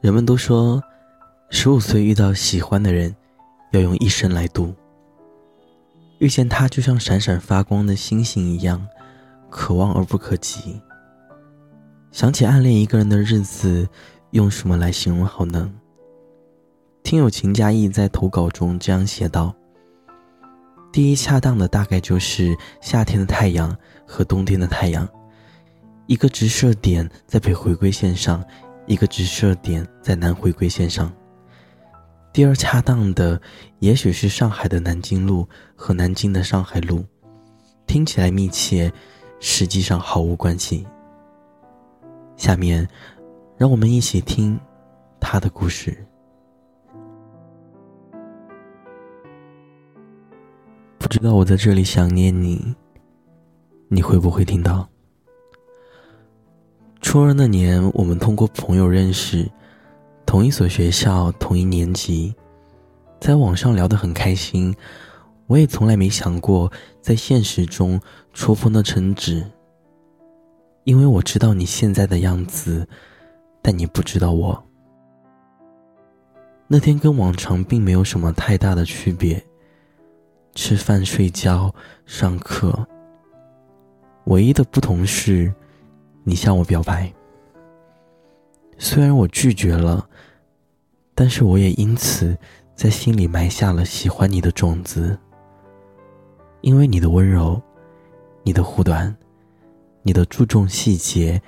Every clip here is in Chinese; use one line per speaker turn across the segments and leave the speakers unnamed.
人们都说，十五岁遇到喜欢的人，要用一生来赌。遇见他就像闪闪发光的星星一样，可望而不可及。想起暗恋一个人的日子，用什么来形容好呢？听友秦嘉义在投稿中这样写道：“第一恰当的大概就是夏天的太阳和冬天的太阳，一个直射点在北回归线上。”一个直射点在南回归线上。第二恰当的，也许是上海的南京路和南京的上海路，听起来密切，实际上毫无关系。下面，让我们一起听他的故事。不知道我在这里想念你，你会不会听到？初二那年，我们通过朋友认识，同一所学校，同一年级，在网上聊得很开心。我也从来没想过在现实中戳破那层纸，因为我知道你现在的样子，但你不知道我。那天跟往常并没有什么太大的区别，吃饭、睡觉、上课，唯一的不同是。你向我表白，虽然我拒绝了，但是我也因此在心里埋下了喜欢你的种子。因为你的温柔，你的护短，你的注重细节，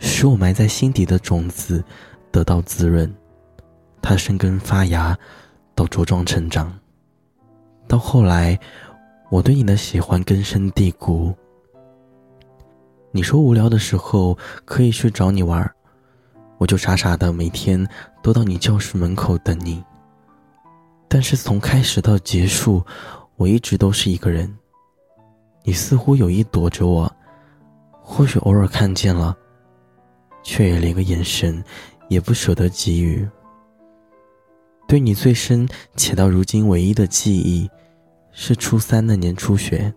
使我埋在心底的种子得到滋润，它生根发芽，到茁壮成长。到后来，我对你的喜欢根深蒂固。你说无聊的时候可以去找你玩，我就傻傻的每天都到你教室门口等你。但是从开始到结束，我一直都是一个人。你似乎有意躲着我，或许偶尔看见了，却也连个眼神也不舍得给予。对你最深且到如今唯一的记忆，是初三那年初雪。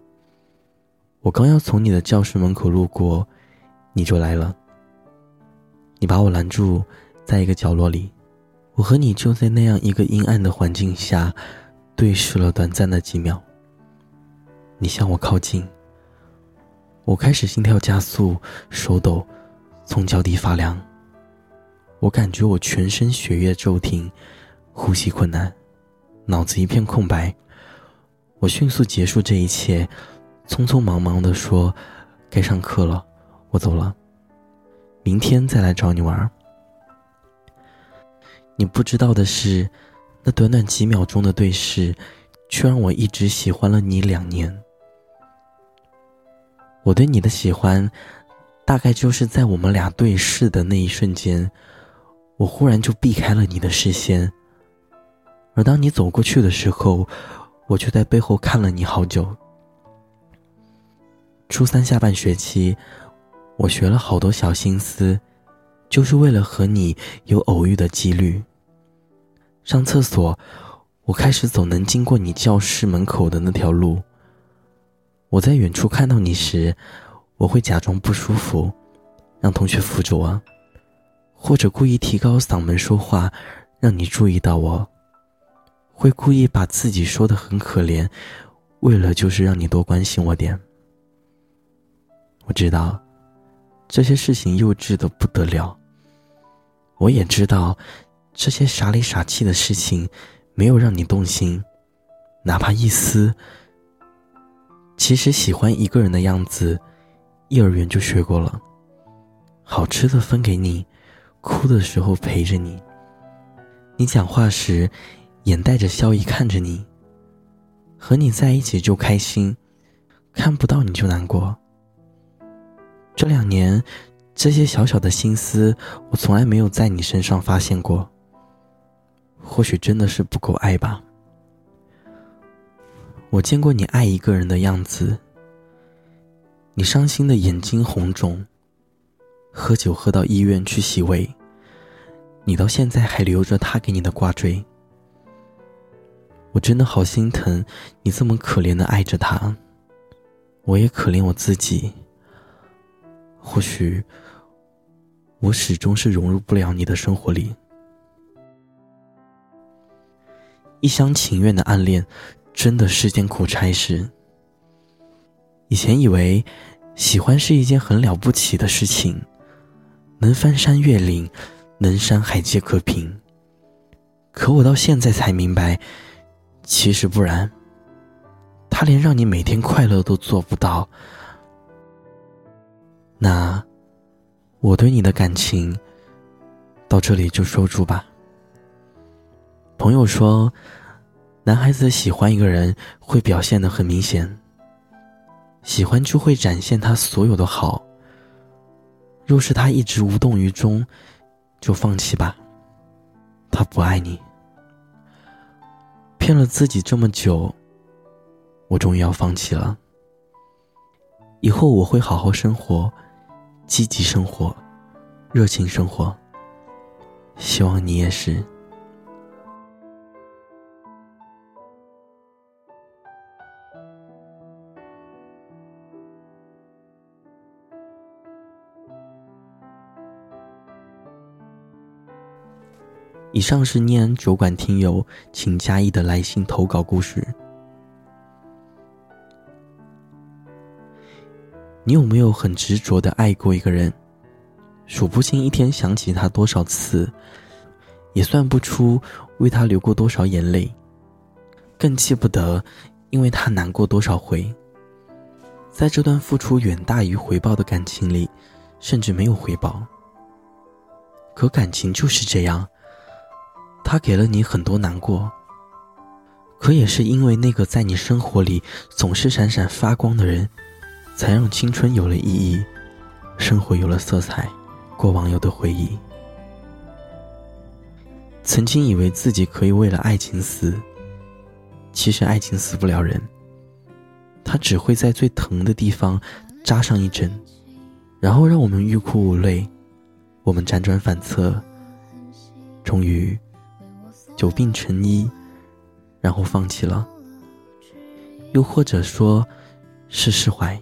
我刚要从你的教室门口路过，你就来了。你把我拦住，在一个角落里，我和你就在那样一个阴暗的环境下，对视了短暂的几秒。你向我靠近，我开始心跳加速，手抖，从脚底发凉。我感觉我全身血液骤停，呼吸困难，脑子一片空白。我迅速结束这一切。匆匆忙忙的说：“该上课了，我走了。明天再来找你玩。”你不知道的是，那短短几秒钟的对视，却让我一直喜欢了你两年。我对你的喜欢，大概就是在我们俩对视的那一瞬间，我忽然就避开了你的视线。而当你走过去的时候，我却在背后看了你好久。初三下半学期，我学了好多小心思，就是为了和你有偶遇的几率。上厕所，我开始走能经过你教室门口的那条路。我在远处看到你时，我会假装不舒服，让同学扶着我，或者故意提高嗓门说话，让你注意到我。会故意把自己说的很可怜，为了就是让你多关心我点。我知道，这些事情幼稚的不得了。我也知道，这些傻里傻气的事情，没有让你动心，哪怕一丝。其实喜欢一个人的样子，幼儿园就学过了。好吃的分给你，哭的时候陪着你。你讲话时，眼带着笑意看着你。和你在一起就开心，看不到你就难过。这两年，这些小小的心思，我从来没有在你身上发现过。或许真的是不够爱吧。我见过你爱一个人的样子。你伤心的眼睛红肿，喝酒喝到医院去洗胃。你到现在还留着他给你的挂坠。我真的好心疼你这么可怜的爱着他，我也可怜我自己。或许我始终是融入不了你的生活里。一厢情愿的暗恋真的是件苦差事。以前以为喜欢是一件很了不起的事情能翻山越岭能山海皆可平。可我到现在才明白其实不然。他连让你每天快乐都做不到那，我对你的感情，到这里就收住吧。朋友说，男孩子喜欢一个人会表现的很明显，喜欢就会展现他所有的好。若是他一直无动于衷，就放弃吧。他不爱你，骗了自己这么久，我终于要放弃了。以后我会好好生活，积极生活，热情生活。希望你也是。以上是念安酒馆听友请加一的来信投稿故事。你有没有很执着的爱过一个人，数不清一天想起他多少次，也算不出为他流过多少眼泪，更记不得因为他难过多少回。在这段付出远大于回报的感情里，甚至没有回报。可感情就是这样。他给了你很多难过，可也是因为那个在你生活里总是闪闪发光的人，才让青春有了意义，生活有了色彩，过往有的回忆。曾经以为自己可以为了爱情死，其实爱情死不了人，它只会在最疼的地方扎上一针，然后让我们欲哭无泪，我们辗转反侧，终于。久病成医，然后放弃了，又或者说，是释怀。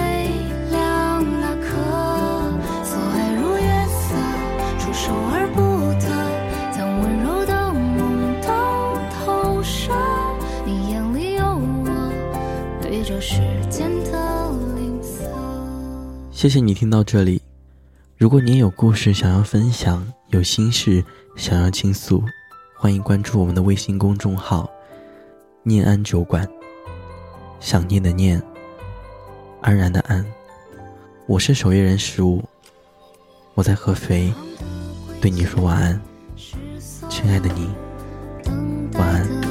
谢谢你听到这里，如果你也有故事想要分享，有心事想要倾诉，欢迎关注我们的微信公众号“念安酒馆”，想念的念。安然的安，我是守夜人十五，我在合肥，对你说晚安，亲爱的你，晚安。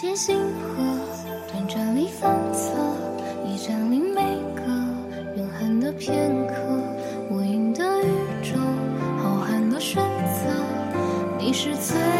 见星河辗转里反侧你占领每个永恒的片刻无垠的宇宙浩瀚的选择你是最